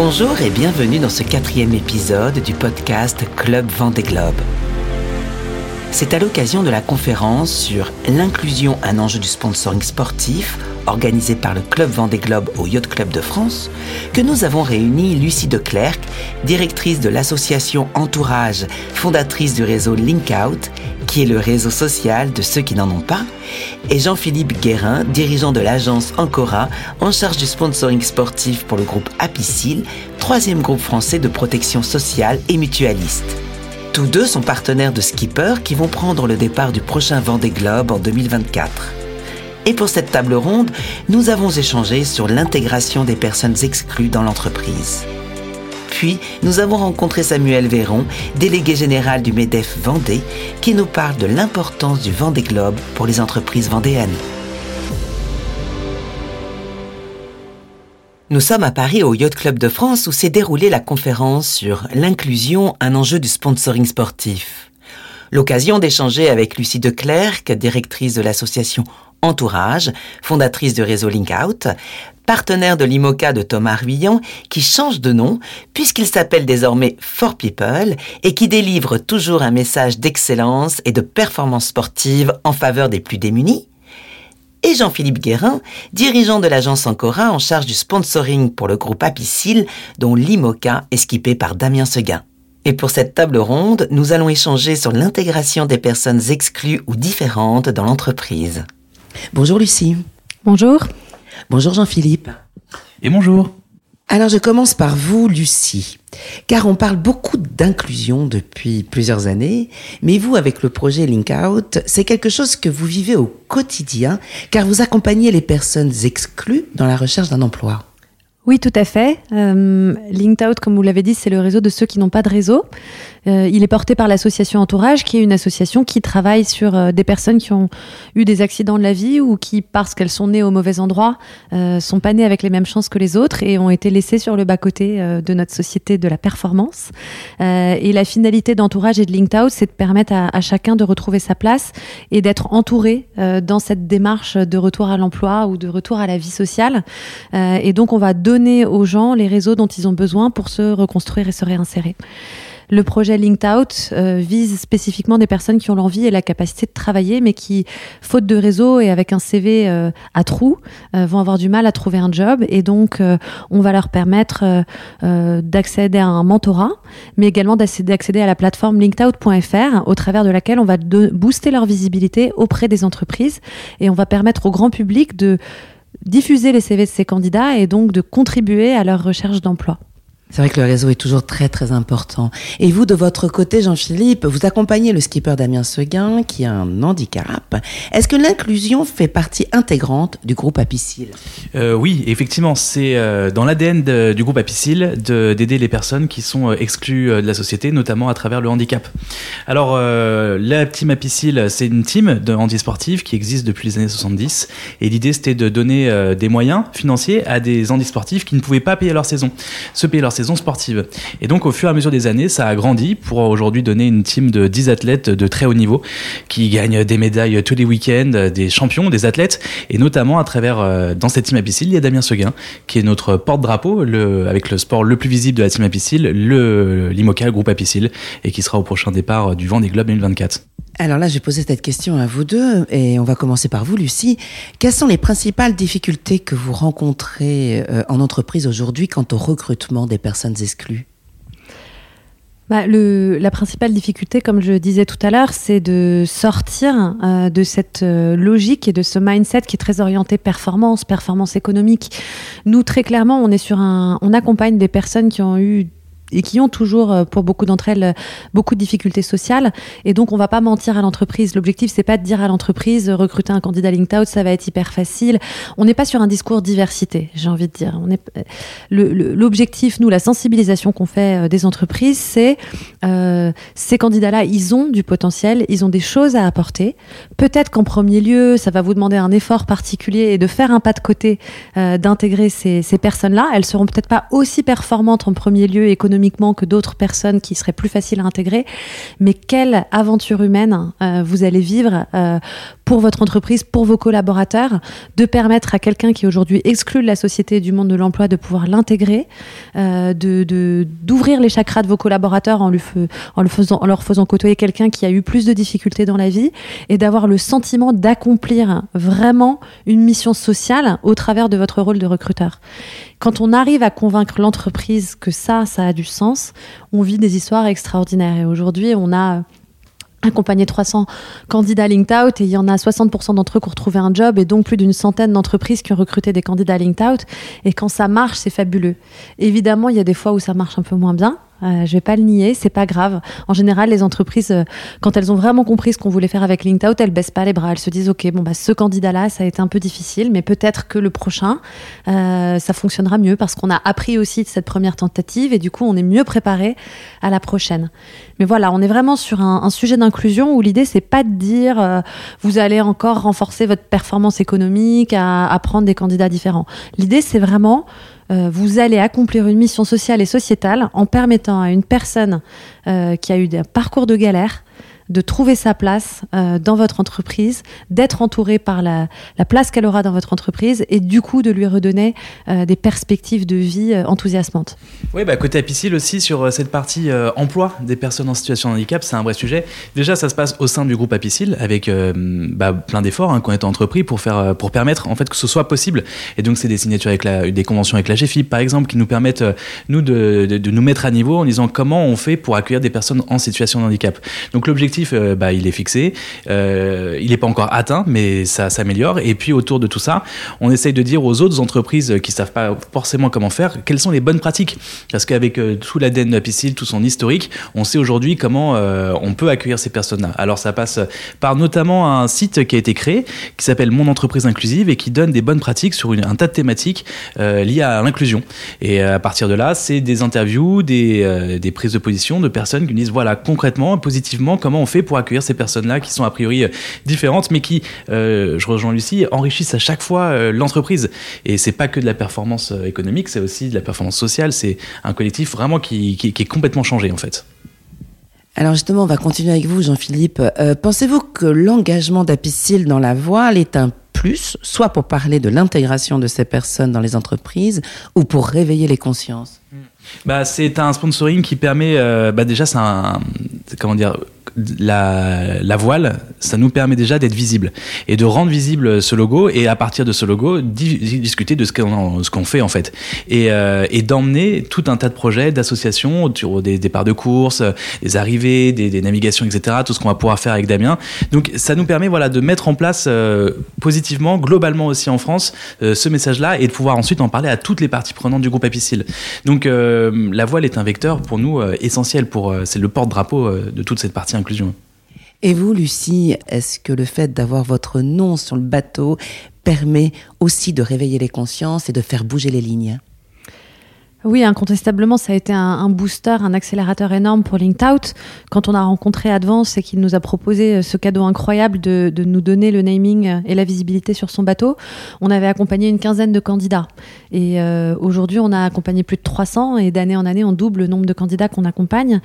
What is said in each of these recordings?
Bonjour et bienvenue dans ce quatrième épisode du podcast Club Vendée Globe. C'est à l'occasion de la conférence sur l'inclusion, un enjeu du sponsoring sportif, organisée par le Club Vendée Globe au Yacht Club de France, que nous avons réuni Lucie Declercq, directrice de l'association Entourage, fondatrice du réseau Linkout, qui est le réseau social de ceux qui n'en ont pas, et Jean-Philippe Guérin, dirigeant de l'agence Ancora, en charge du sponsoring sportif pour le groupe Apicil, troisième groupe français de protection sociale et mutualiste. Tous deux sont partenaires de Skipper qui vont prendre le départ du prochain Vendée Globe en 2024. Et pour cette table ronde, nous avons échangé sur l'intégration des personnes exclues dans l'entreprise. Puis, nous avons rencontré Samuel Véron, délégué général du MEDEF Vendée, qui nous parle de l'importance du Vendée Globe pour les entreprises vendéennes. Nous sommes à Paris au Yacht Club de France où s'est déroulée la conférence sur l'inclusion, un enjeu du sponsoring sportif. L'occasion d'échanger avec Lucie Declercq, directrice de l'association Entourage, fondatrice du réseau Linkout, partenaire de l'IMOCA de Thomas Ruillon, qui change de nom puisqu'il s'appelle désormais For People et qui délivre toujours un message d'excellence et de performance sportive en faveur des plus démunis et Jean-Philippe Guérin, dirigeant de l'agence Ancora en charge du sponsoring pour le groupe Apicil, dont l'IMOCA est skippé par Damien Seguin. Et pour cette table ronde, nous allons échanger sur l'intégration des personnes exclues ou différentes dans l'entreprise. Bonjour Lucie. Bonjour. Bonjour Jean-Philippe. Et bonjour. Alors je commence par vous, Lucie, car on parle beaucoup d'inclusion depuis plusieurs années, mais vous, avec le projet Link Out, c'est quelque chose que vous vivez au quotidien, car vous accompagnez les personnes exclues dans la recherche d'un emploi. Oui, tout à fait. Euh, Linked Out, comme vous l'avez dit, c'est le réseau de ceux qui n'ont pas de réseau. Euh, il est porté par l'association Entourage, qui est une association qui travaille sur euh, des personnes qui ont eu des accidents de la vie ou qui, parce qu'elles sont nées au mauvais endroit, euh, sont pas nées avec les mêmes chances que les autres et ont été laissées sur le bas-côté de notre société de la performance. Et la finalité d'Entourage et de Linked Out, c'est de permettre à, à, chacun de retrouver sa place et d'être entouré dans cette démarche de retour à l'emploi ou de retour à la vie sociale. et donc, on va donner aux gens les réseaux dont ils ont besoin pour se reconstruire et se réinsérer. Le projet Linked Out euh, vise spécifiquement des personnes qui ont l'envie et la capacité de travailler, mais qui, faute de réseau et avec un CV euh, à trous, euh, vont avoir du mal à trouver un job. Et donc, euh, on va leur permettre d'accéder à un mentorat, mais également d'accéder à la plateforme linkedout.fr, au travers de laquelle on va booster leur visibilité auprès des entreprises et on va permettre au grand public de diffuser les CV de ces candidats et donc de contribuer à leur recherche d'emploi. C'est vrai que le réseau est toujours très très important. Et vous, de votre côté, Jean-Philippe, vous accompagnez le skipper Damien Seguin qui a un handicap. Est-ce que l'inclusion fait partie intégrante du groupe Apicil? Euh, Oui, effectivement, c'est euh, dans l'ADN du groupe Apicil d'aider les personnes qui sont euh, exclues de la société, notamment à travers le handicap. Alors, euh, la team Apicil, c'est une team de qui existe depuis les années 70. Et l'idée, c'était de donner des moyens financiers à des handisportifs qui ne pouvaient pas payer leur saison, se payer leur saison sportive. Et donc, au fur et à mesure des années, ça a grandi pour aujourd'hui donner une team de 10 athlètes de très haut niveau qui gagnent des médailles tous les week-ends, des champions, des athlètes, et notamment à travers, euh, dans cette team Apicil, il y a Damien Seguin, qui est notre porte-drapeau, avec le sport le plus visible de la team Apicil, le l'IMOCA, groupe Apicil, et qui sera au prochain départ du Vendée Globe 2024. Alors là, j'ai posé cette question à vous deux et on va commencer par vous, Lucie. Quelles sont les principales difficultés que vous rencontrez euh, en entreprise aujourd'hui quant au recrutement des personnes exclues? Bah, la principale difficulté, comme je disais tout à l'heure, c'est de sortir euh, de cette euh, logique et de ce mindset qui est très orienté performance, performance économique. Nous, très clairement, on est sur un, on accompagne des personnes qui ont eu et qui ont toujours, euh, pour beaucoup d'entre elles, beaucoup de difficultés sociales. Et donc, on va pas mentir à l'entreprise. L'objectif, c'est pas de dire à l'entreprise, recruter un candidat LinkedOut, ça va être hyper facile. On n'est pas sur un discours diversité, j'ai envie de dire. On est l'objectif, nous, la sensibilisation qu'on fait euh, des entreprises, c'est euh, ces candidats-là, ils ont du potentiel, ils ont des choses à apporter. Peut-être qu'en premier lieu, ça va vous demander un effort particulier et de faire un pas de côté, euh, d'intégrer ces, ces personnes-là. Elles seront peut-être pas aussi performantes en premier lieu économiquement que d'autres personnes qui seraient plus faciles à intégrer, mais quelle aventure humaine euh, vous allez vivre euh, pour votre entreprise, pour vos collaborateurs, de permettre à quelqu'un qui est aujourd'hui exclu de la société et du monde de l'emploi de pouvoir l'intégrer, euh, de d'ouvrir les chakras de vos collaborateurs en, en, le faisant, en leur faisant côtoyer quelqu'un qui a eu plus de difficultés dans la vie et d'avoir le sentiment d'accomplir vraiment une mission sociale au travers de votre rôle de recruteur. Quand on arrive à convaincre l'entreprise que ça, ça a du sens, on vit des histoires extraordinaires. Et aujourd'hui, on a accompagné 300 candidats linked out et il y en a 60% d'entre eux qui ont retrouvé un job et donc plus d'une centaine d'entreprises qui ont recruté des candidats linked out et quand ça marche c'est fabuleux évidemment il y a des fois où ça marche un peu moins bien euh, je vais pas le nier, c'est pas grave. En général, les entreprises, euh, quand elles ont vraiment compris ce qu'on voulait faire avec LinkedOut, elles baissent pas les bras. Elles se disent, ok, bon bah ce candidat-là, ça a été un peu difficile, mais peut-être que le prochain, euh, ça fonctionnera mieux parce qu'on a appris aussi de cette première tentative et du coup, on est mieux préparé à la prochaine. Mais voilà, on est vraiment sur un, sujet d'inclusion où l'idée c'est pas de dire, euh, vous allez encore renforcer votre performance économique à, à prendre des candidats différents. L'idée c'est vraiment euh, vous allez accomplir une mission sociale et sociétale en permettant à une personne euh, qui a eu un parcours de galère de trouver sa place euh, dans votre entreprise, d'être entourée par la, la place qu'elle aura dans votre entreprise et du coup de lui redonner euh, des perspectives de vie euh, enthousiasmantes. Oui, bah, côté Apicil aussi, sur cette partie emploi des personnes en situation de handicap, c'est un vrai sujet. Déjà, ça se passe au sein du groupe Apicil avec bah, plein d'efforts hein, qui ont été entrepris pour, faire, pour permettre en fait, que ce soit possible. Et donc, c'est des signatures avec des conventions avec la GFIP, par exemple, qui nous permettent, nous, de, de nous mettre à niveau en disant comment on fait pour accueillir des personnes en situation de handicap. Donc, l'objectif euh, bah, il est fixé. Euh, il n'est pas encore atteint, mais ça s'améliore. Et puis autour de tout ça, on essaye de dire aux autres entreprises qui savent pas forcément comment faire, quelles sont les bonnes pratiques. Parce qu'avec euh, tout l'ADN de Piscine, tout son historique, on sait aujourd'hui comment on peut accueillir ces personnes-là. Alors ça passe par notamment un site qui a été créé, qui s'appelle Mon entreprise inclusive et qui donne des bonnes pratiques sur un tas de thématiques liées à l'inclusion. Et à partir de là, c'est des interviews, des, des prises de position de personnes qui nous disent voilà concrètement, positivement, comment on fait pour accueillir ces personnes-là qui sont a priori euh, différentes, mais qui, euh, je rejoins Lucie, enrichissent à chaque fois euh, l'entreprise. Et c'est pas que de la performance économique, c'est aussi de la performance sociale. C'est un collectif vraiment qui, qui, qui est complètement changé en fait. Alors justement, on va continuer avec vous, Jean-Philippe. Euh, Pensez-vous que l'engagement d'Apicil dans la voile est un plus, soit pour parler de l'intégration de ces personnes dans les entreprises, ou pour réveiller les consciences? Bah, c'est un sponsoring qui permet, euh, bah déjà, c'est un, comment dire, la, voile, ça nous permet déjà d'être visible et de rendre visible ce logo et à partir de ce logo di discuter de ce qu'on fait en fait et, euh, et d'emmener tout un tas de projets d'associations des départs de course, des arrivées, des, navigations, etc. Tout ce qu'on va pouvoir faire avec Damien. Donc ça nous permet voilà de mettre en place euh, positivement, globalement aussi en France, euh, ce message-là et de pouvoir ensuite en parler à toutes les parties prenantes du groupe Apicil. Donc la voile est un vecteur pour nous essentiel c'est le porte-drapeau de toute cette partie Et vous, Lucie, est-ce que le fait d'avoir votre nom sur le bateau permet aussi de réveiller les consciences et de faire bouger les lignes? Oui, incontestablement, ça a été un, booster, un accélérateur énorme pour LinkedOut. Quand on a rencontré Advance et qu'il nous a proposé euh, ce cadeau incroyable de, de nous donner le naming euh, et la visibilité sur son bateau, on avait accompagné une quinzaine de candidats. Et euh, aujourd'hui, on a accompagné plus de 300 et d'année en année, on double le nombre de candidats qu'on accompagne.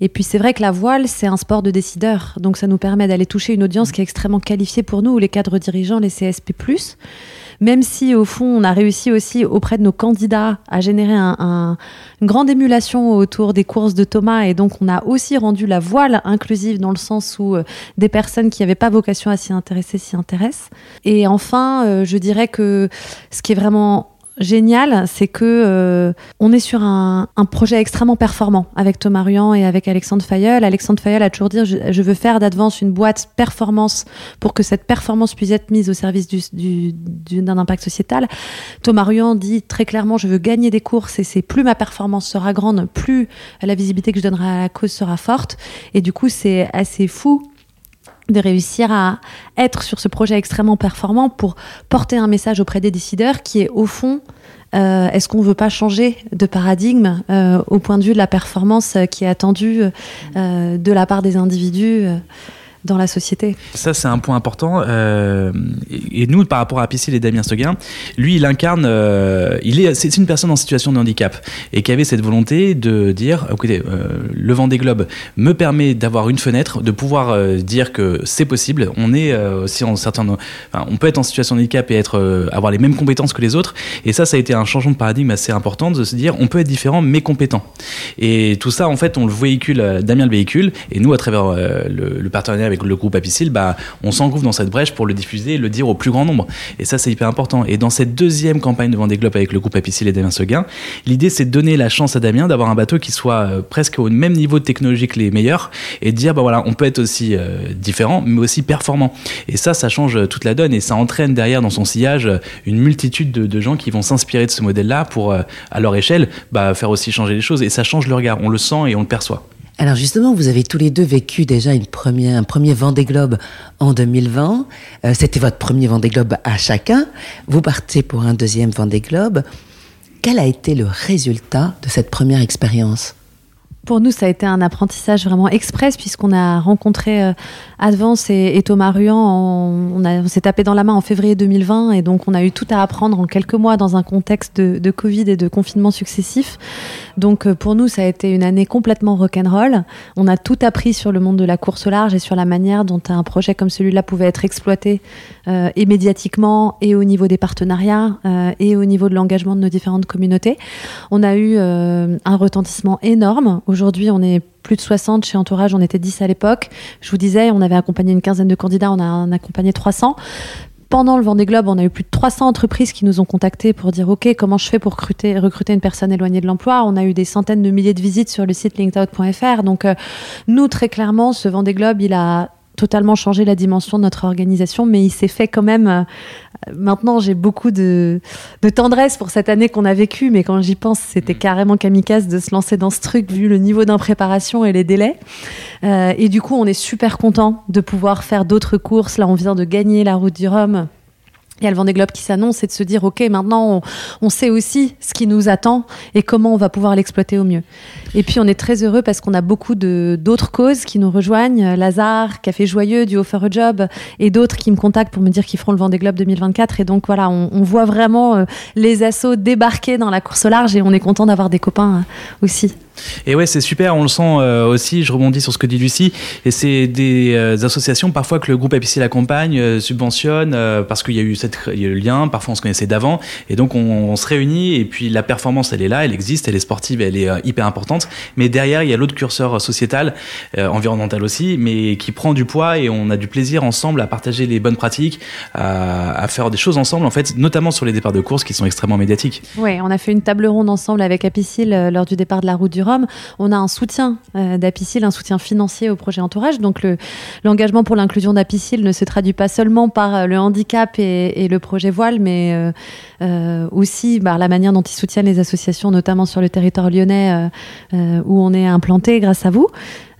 Et puis, c'est vrai que la voile, c'est un sport de décideurs. Donc, ça nous permet d'aller toucher une audience qui est extrêmement qualifiée pour nous, les cadres dirigeants, les CSP+. Même si, au fond, on a réussi aussi auprès de nos candidats à générer un, un, une grande émulation autour des courses de Thomas. Et donc, on a aussi rendu la voile inclusive dans le sens où euh, des personnes qui n'avaient pas vocation à s'y intéresser s'y intéressent. Et enfin, euh, je dirais que ce qui est vraiment génial, c'est que euh, on est sur un, un, projet extrêmement performant avec Thomas Ruyant et avec Alexandre Fayeul. Alexandre Fayeul a toujours dit je, je veux faire d'Advance une boîte performance pour que cette performance puisse être mise au service du, du, d'un impact sociétal. Thomas Ruyant dit très clairement je veux gagner des courses et c'est plus ma performance sera grande, plus la visibilité que je donnerai à la cause sera forte. Et du coup c'est assez fou de réussir à être sur ce projet extrêmement performant pour porter un message auprès des décideurs qui est au fond euh, est-ce qu'on ne veut pas changer de paradigme euh, au point de vue de la performance qui est attendue euh, de la part des individus dans la société. Ça, c'est un point important. Euh, et nous, par rapport à Piscille et Damien Seguin, lui, il incarne, euh, il est, c'est une personne en situation de handicap et qui avait cette volonté de dire, écoutez, euh, le vent des globes me permet d'avoir une fenêtre, de pouvoir dire que c'est possible. On est aussi en certains, on peut être en situation de handicap et être, avoir les mêmes compétences que les autres. Et ça, ça a été un changement de paradigme assez important de se dire, on peut être différent mais compétent. Et tout ça, en fait, on le véhicule, Damien le véhicule, et nous, à travers le, le partenariat avec le groupe Apicil, bah, on s'engouffre dans cette brèche pour le diffuser et le dire au plus grand nombre. Et ça, c'est hyper important. Et dans cette deuxième campagne de Vendée Globe avec le groupe Apicil et Damien Seguin, l'idée, c'est de donner la chance à Damien d'avoir un bateau qui soit euh, presque au même niveau de technologie que les meilleurs et de dire, bah voilà, on peut être aussi euh, différent, mais aussi performant. Et ça, ça change euh, toute la donne et ça entraîne derrière dans son sillage une multitude de, de gens qui vont s'inspirer de ce modèle-là pour, à leur échelle, bah, faire aussi changer les choses. Et ça change le regard. On le sent et on le perçoit. Alors justement, vous avez tous les deux vécu déjà un premier Vendée Globe en 2020. Euh, C'était votre premier Vendée Globe à chacun. Vous partez pour un deuxième Vendée Globe. Quel a été le résultat de cette première expérience? Pour nous, ça a été un apprentissage vraiment express puisqu'on a rencontré euh, Advance et, Thomas Ruan. on, s'est tapé dans la main en février 2020 et donc on a eu tout à apprendre en quelques mois dans un contexte de, Covid et de confinement successifs. Donc euh, pour nous, ça a été une année complètement rock'n'roll. On a tout appris sur le monde de la course au large et sur la manière dont un projet comme celui-là pouvait être exploité euh, et médiatiquement et au niveau des partenariats euh, et au niveau de l'engagement de nos différentes communautés. On a eu un retentissement énorme. Aujourd'hui, on est plus de 60 chez Entourage, on était 10 à l'époque. Je vous disais, on avait accompagné une quinzaine de candidats, on a, a accompagné 300. Pendant le Vendée Globe, on a eu plus de 300 entreprises qui nous ont contactés pour dire OK, comment je fais pour recruter, recruter une personne éloignée de l'emploi? On a eu des centaines de milliers de visites sur le site linkedout.fr. Donc, euh, nous, très clairement, ce Vendée Globe, il a totalement changé la dimension de notre organisation, mais il s'est fait quand même. euh, maintenant, j'ai beaucoup de, de tendresse pour cette année qu'on a vécue, mais quand j'y pense, c'était carrément kamikaze de se lancer dans ce truc vu le niveau d'impréparation et les délais. Euh, et du coup, on est super content de pouvoir faire d'autres courses. Là, on vient de gagner la route du Rhum. Il y a le Vendée Globe qui s'annonce et de se dire, OK, maintenant, on, sait aussi ce qui nous attend et comment on va pouvoir l'exploiter au mieux. Et puis, on est très heureux parce qu'on a beaucoup d'autres causes qui nous rejoignent. Lazare, Café Joyeux, du Offer a Job et d'autres qui me contactent pour me dire qu'ils feront le Vendée Globe 2024. Et donc, voilà, on, on voit vraiment euh, les assos débarquer dans la course au large et on est content d'avoir des copains euh, aussi. Et ouais, c'est super, on le sent euh, aussi, je rebondis sur ce que dit Lucie, et c'est des euh, associations parfois que le groupe APC l'accompagne, euh, subventionne, euh, parce qu'il y a eu le lien, parfois on se connaissait d'avant, et donc on, se réunit, et puis la performance, elle est là, elle existe, elle est sportive, elle est hyper importante, mais derrière, il y a l'autre curseur sociétal, environnemental aussi, mais qui prend du poids, et on a du plaisir ensemble à partager les bonnes pratiques, à, faire des choses ensemble, en fait, notamment sur les départs de course qui sont extrêmement médiatiques. Oui, on a fait une table ronde ensemble avec Apicil lors du départ de la route du On a un soutien euh, d'Apicil, un soutien financier au projet Entourage. Donc le- l'engagement pour l'inclusion d'Apicil ne se traduit pas seulement par euh, le handicap et, le projet voile, mais euh, aussi par la manière dont ils soutiennent les associations, notamment sur le territoire lyonnais où on est implanté grâce à vous.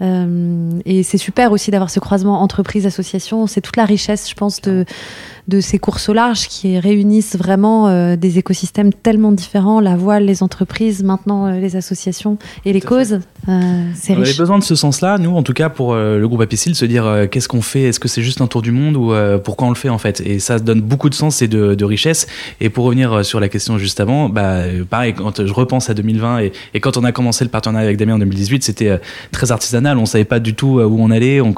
Euh, et c'est super aussi d'avoir ce croisement entreprise-association. C'est toute la richesse, je pense, de, de ces courses au large qui réunissent vraiment euh, des écosystèmes tellement différents, la voile, les entreprises, maintenant euh, les associations et les causes. C'est On avait riche. besoin de ce sens-là, nous, en tout cas, pour le groupe Apicil, se dire qu'est-ce qu'on fait, est-ce que c'est juste un tour du monde ou pourquoi on le fait en fait? Et ça donne beaucoup de sens et de, de richesse. Et pour revenir sur la question juste avant, bah, pareil, quand je repense à 2020 et, et quand on a commencé le partenariat avec Damien en 2018, c'était très artisanal. On savait pas du tout euh, où on allait. On,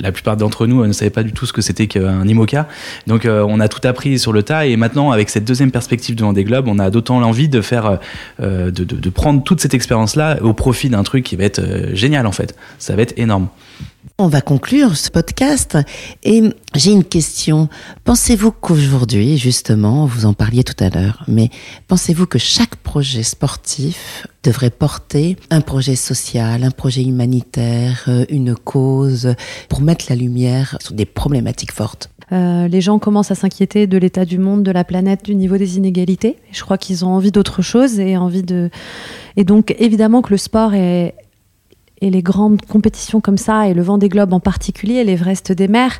la plupart d'entre nous euh, ne savaient pas du tout ce que c'était qu'un IMOCA. Donc euh, on a tout appris sur le tas. Et maintenant, avec cette deuxième perspective de Vendée Globe, on a d'autant l'envie de faire, de, de- prendre toute cette expérience-là au profit d'un truc qui va être génial en fait. Ça va être énorme. On va conclure ce podcast et j'ai une question. Pensez-vous qu'aujourd'hui, justement, vous en parliez tout à l'heure, mais pensez-vous que chaque projet sportif devrait porter un projet social, un projet humanitaire, euh, une cause pour mettre la lumière sur des problématiques fortes? Euh, les gens commencent à s'inquiéter de l'état du monde, de la planète, du niveau des inégalités. Je crois qu'ils ont envie d'autre chose et envie de. Et donc évidemment que le sport est et les grandes compétitions comme ça, et le vent des globes en particulier, l'Everest des mers,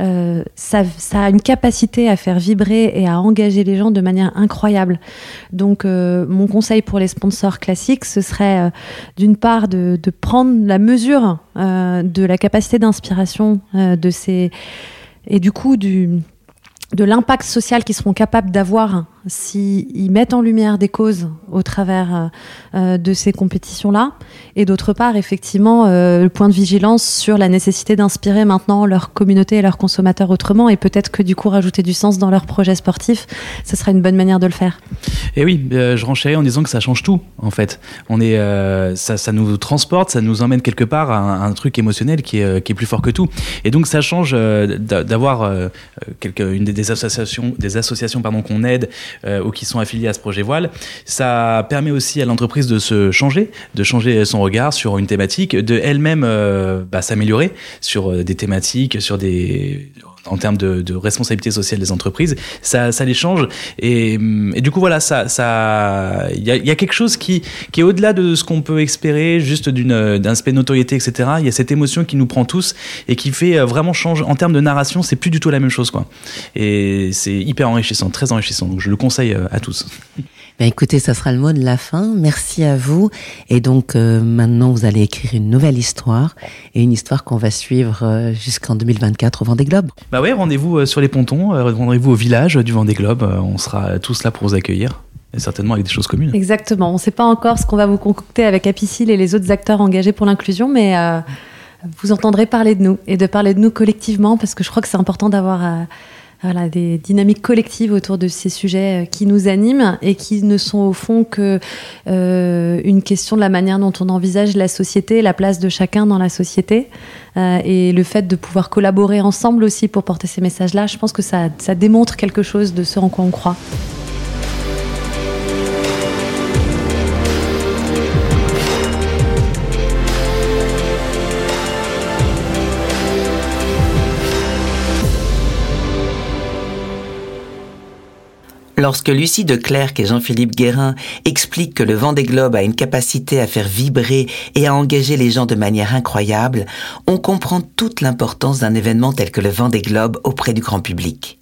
euh, ça, a une capacité à faire vibrer et à engager les gens de manière incroyable. Donc, euh, mon conseil pour les sponsors classiques, ce serait euh, d'une part de, prendre la mesure de la capacité d'inspiration de ces et du coup de l'impact social qu'ils seront capables d'avoir s'ils mettent en lumière des causes au travers euh, euh, de ces compétitions-là. Et d'autre part, effectivement, euh, le point de vigilance sur la nécessité d'inspirer maintenant leur communauté et leurs consommateurs autrement. Et peut-être que du coup, rajouter du sens dans leurs projets sportifs, ce sera une bonne manière de le faire. Et oui, je renchéris en disant que ça change tout, en fait. On est, ça, nous transporte, ça nous emmène quelque part à un, truc émotionnel qui est, plus fort que tout. Et donc, ça change d'avoir une des associations, des associations pardon, qu'on aide ou qui sont affiliés à ce projet voile, ça permet aussi à l'entreprise de se changer, de changer son regard sur une thématique, de elle-même euh, bah, s'améliorer sur des thématiques, sur des en termes de, responsabilité sociale des entreprises, ça, ça les change. Et, du coup, voilà, ça, ça, il y a, quelque chose qui, qui est au-delà de ce qu'on peut espérer, juste d'une, d'un aspect notoriété, etc. Il y a cette émotion qui nous prend tous et qui fait vraiment changer en termes de narration. C'est plus du tout la même chose, quoi. Et c'est hyper enrichissant, très enrichissant. Donc, je le conseille à tous. Ben écoutez, ça sera le mot de la fin. Merci à vous. Et donc euh, maintenant, vous allez écrire une nouvelle histoire et une histoire qu'on va suivre euh, jusqu'en 2024 au Vendée Globe. Bah ouais, rendez-vous sur les pontons, rendez-vous au village du Vendée Globe. On sera tous là pour vous accueillir. Et certainement avec des choses communes. Exactement. On ne sait pas encore ce qu'on va vous concocter avec Apicil et les autres acteurs engagés pour l'inclusion, mais euh, vous entendrez parler de nous et de parler de nous collectivement parce que je crois que c'est important d'avoir euh, voilà, des dynamiques collectives autour de ces sujets qui nous animent et qui ne sont au fond que euh, une question de la manière dont on envisage la société, la place de chacun dans la société euh, et le fait de pouvoir collaborer ensemble aussi pour porter ces messages-là. Je pense que ça, ça démontre quelque chose de ce en quoi on croit. Lorsque Lucie de Clercq et Jean-Philippe Guérin expliquent que le Vendée Globe a une capacité à faire vibrer et à engager les gens de manière incroyable, on comprend toute l'importance d'un événement tel que le Vendée Globe auprès du grand public.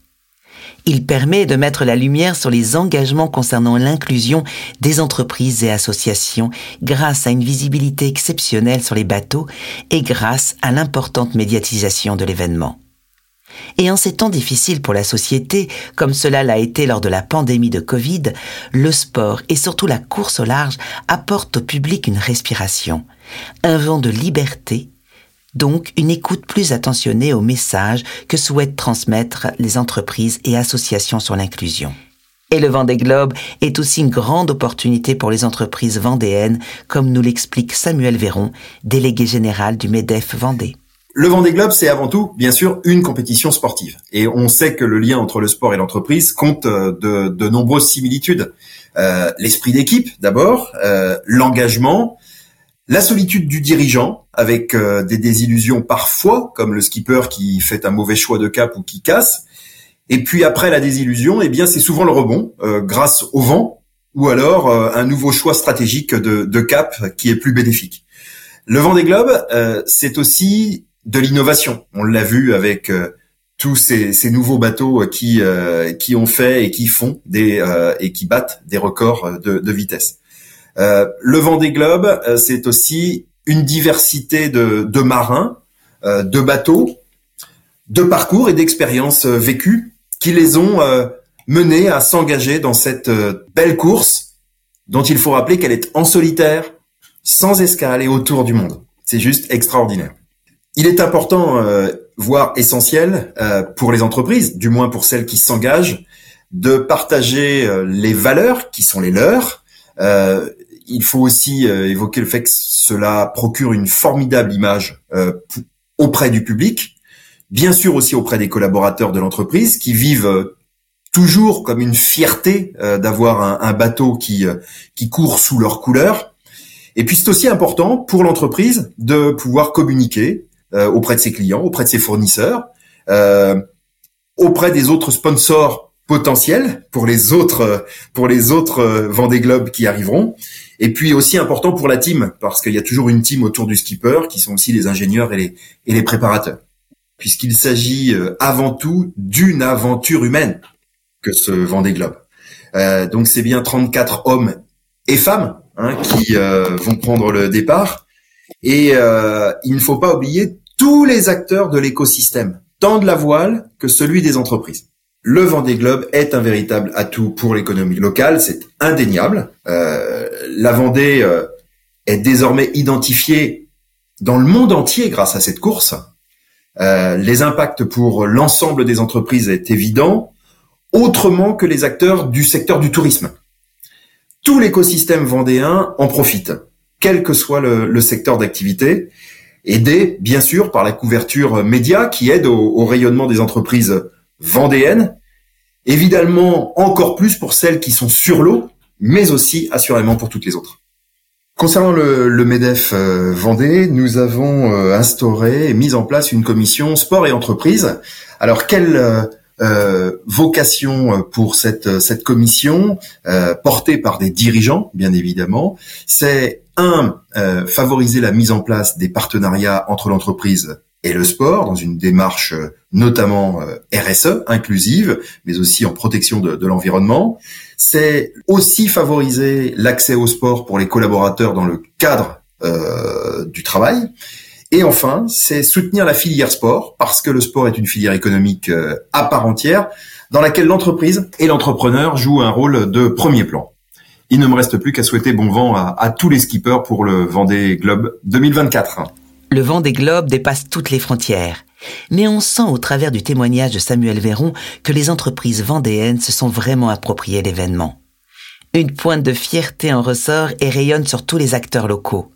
Il permet de mettre la lumière sur les engagements concernant l'inclusion des entreprises et associations grâce à une visibilité exceptionnelle sur les bateaux et grâce à l'importante médiatisation de l'événement. Et en ces temps difficiles pour la société, comme cela l'a été lors de la pandémie de Covid, le sport et surtout la course au large apportent au public une respiration, un vent de liberté, donc une écoute plus attentionnée aux messages que souhaitent transmettre les entreprises et associations sur l'inclusion. Et le Vendée Globe est aussi une grande opportunité pour les entreprises vendéennes, comme nous l'explique Samuel Véron, délégué général du MEDEF Vendée. Le Vendée Globe, c'est avant tout, bien sûr, une compétition sportive. Et on sait que le lien entre le sport et l'entreprise compte de, de, nombreuses similitudes. Euh, L'esprit d'équipe, d'abord, euh, l'engagement, la solitude du dirigeant, avec euh, des désillusions parfois, comme le skipper qui fait un mauvais choix de cap ou qui casse. Et puis après la désillusion, eh bien, c'est souvent le rebond, euh, grâce au vent, ou alors euh, un nouveau choix stratégique de, de, cap qui est plus bénéfique. Le Vendée Globe, c'est aussi de l'innovation. On l'a vu avec euh, tous ces, nouveaux bateaux qui euh, qui ont fait et qui font des euh, et qui battent des records de, vitesse. le Vendée Globe, c'est aussi une diversité de, de marins, de bateaux, de parcours et d'expériences vécues qui les ont menés à s'engager dans cette belle course dont il faut rappeler qu'elle est en solitaire, sans escale et autour du monde. C'est juste extraordinaire. Il est important, euh, voire essentiel, euh, pour les entreprises, du moins pour celles qui s'engagent, de partager euh, les valeurs qui sont les leurs. Il faut aussi évoquer le fait que cela procure une formidable image auprès du public, bien sûr aussi auprès des collaborateurs de l'entreprise qui vivent toujours comme une fierté d'avoir un, un, bateau qui qui court sous leurs couleurs. Et puis c'est aussi important pour l'entreprise de pouvoir communiquer auprès de ses clients, auprès de ses fournisseurs, euh, auprès des autres sponsors potentiel pour les autres pour les autres Vendée Globe qui arriveront et puis aussi important pour la team parce qu'il y a toujours une team autour du skipper qui sont aussi les ingénieurs et les et les préparateurs puisqu'il s'agit avant tout d'une aventure humaine que ce Vendée Globe. Euh, donc c'est bien 34 hommes et femmes hein, qui euh, vont prendre le départ. Et euh, il ne faut pas oublier tous les acteurs de l'écosystème, tant de la voile que celui des entreprises. Le Vendée Globe est un véritable atout pour l'économie locale, c'est indéniable. Euh, la Vendée est désormais identifiée dans le monde entier grâce à cette course. Euh, les impacts pour l'ensemble des entreprises est évident, autrement que les acteurs du secteur du tourisme tout l'écosystème vendéen en profite, quel que soit le, secteur d'activité, aidé bien sûr par la couverture média qui aide au, rayonnement des entreprises vendéennes, évidemment encore plus pour celles qui sont sur l'eau, mais aussi assurément pour toutes les autres. Concernant le, MEDEF euh, Vendée, nous avons euh, instauré et mis en place une commission sport et entreprise. Alors quelle euh, euh, vocation pour cette cette commission portée par des dirigeants, bien évidemment, c'est un favoriser la mise en place des partenariats entre l'entreprise et le sport dans une démarche notamment RSE inclusive, mais aussi en protection de, l'environnement. C'est aussi favoriser l'accès au sport pour les collaborateurs dans le cadre euh, du travail. Et enfin, c'est soutenir la filière sport, parce que le sport est une filière économique euh, à part entière, dans laquelle l'entreprise et l'entrepreneur jouent un rôle de premier plan. Il ne me reste plus qu'à souhaiter bon vent à, tous les skippers pour le Vendée Globe 2024. Le Vendée Globe dépasse toutes les frontières. Mais on sent au travers du témoignage de Samuel Véron que les entreprises vendéennes se sont vraiment appropriées l'événement. Une pointe de fierté en ressort et rayonne sur tous les acteurs locaux.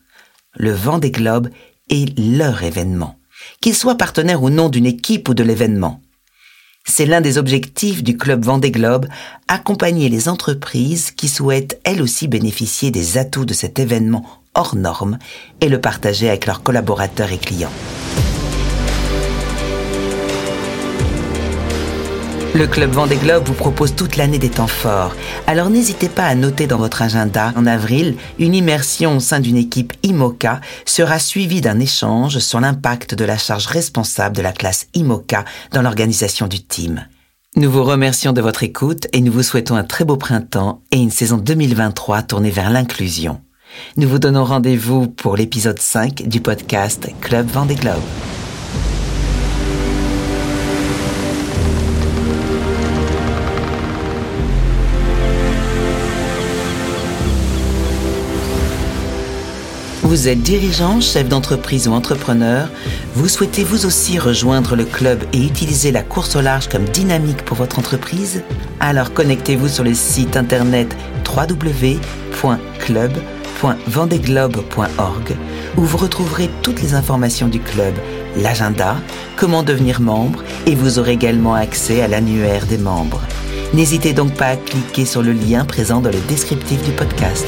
Le Vendée Globe est leur événement, qu'il soit partenaire ou non d'une équipe ou de l'événement. C'est l'un des objectifs du Club Vendée Globe, accompagner les entreprises qui souhaitent elles aussi bénéficier des atouts de cet événement hors norme et le partager avec leurs collaborateurs et clients. Le Club Vendée Globe vous propose toute l'année des temps forts. Alors n'hésitez pas à noter dans votre agenda, en avril, une immersion au sein d'une équipe IMOCA sera suivie d'un échange sur l'impact de la charge responsable de la classe IMOCA dans l'organisation du team. Nous vous remercions de votre écoute et nous vous souhaitons un très beau printemps et une saison 2023 tournée vers l'inclusion. Nous vous donnons rendez-vous pour l'épisode 5 du podcast Club Vendée Globe. Vous êtes dirigeant, chef d'entreprise ou entrepreneur, vous souhaitez vous aussi rejoindre le club et utiliser la course au large comme dynamique pour votre entreprise? Alors connectez-vous sur le site internet www.club.vendeglobe.org où vous retrouverez toutes les informations du club, l'agenda, comment devenir membre et vous aurez également accès à l'annuaire des membres. N'hésitez donc pas à cliquer sur le lien présent dans le descriptif du podcast.